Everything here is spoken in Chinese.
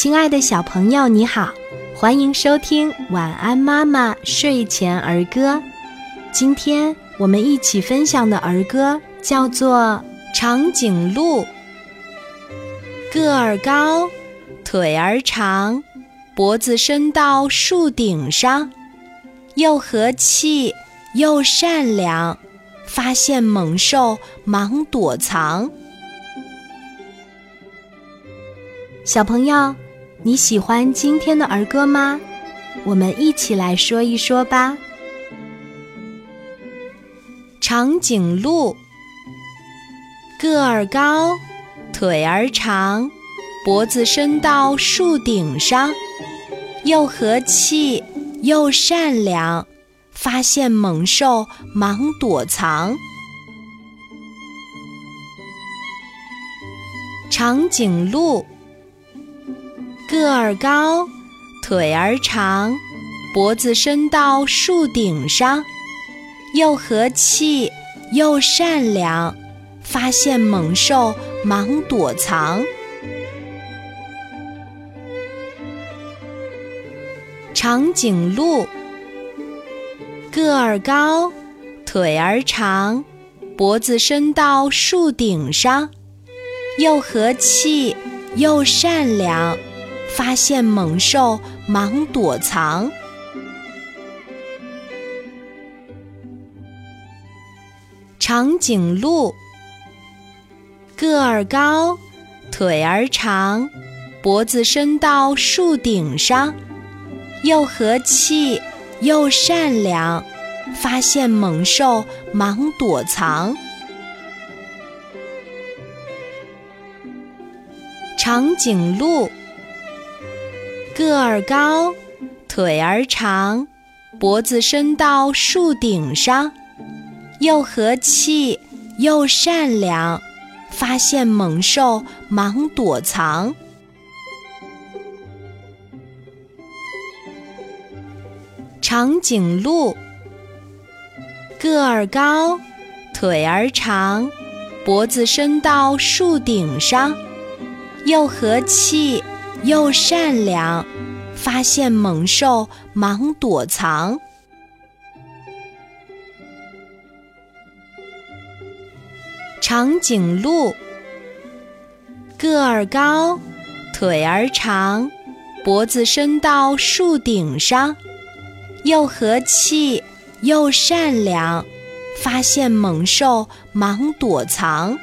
亲爱的小朋友，你好，欢迎收听《晚安妈妈睡前儿歌》。今天我们一起分享的儿歌叫做《长颈鹿》。个儿高，腿儿长，脖子伸到树顶上，又和气又善良，发现猛兽忙躲藏。小朋友，你喜欢今天的儿歌吗？我们一起来说一说吧。长颈鹿，个儿高，腿儿长，脖子伸到树顶上，又和气又善良，发现猛兽忙躲藏。长颈鹿。个儿高，腿儿长，脖子伸到树顶上，又和气又善良，发现猛兽忙躲藏。长颈鹿，个儿高，腿儿长，脖子伸到树顶上，又和气又善良。发现猛兽，忙躲藏。长颈鹿，个儿高，腿儿长，脖子伸到树顶上，又和气又善良，发现猛兽，忙躲藏。长颈鹿。个儿高，腿儿长，脖子伸到树顶上，又和气又善良，发现猛兽忙躲藏。长颈鹿，个儿高，腿儿长，脖子伸到树顶上，又和气。又善良，发现猛兽忙躲藏。长颈鹿，个儿高，腿儿长，脖子伸到树顶上，又和气又善良，发现猛兽忙躲藏。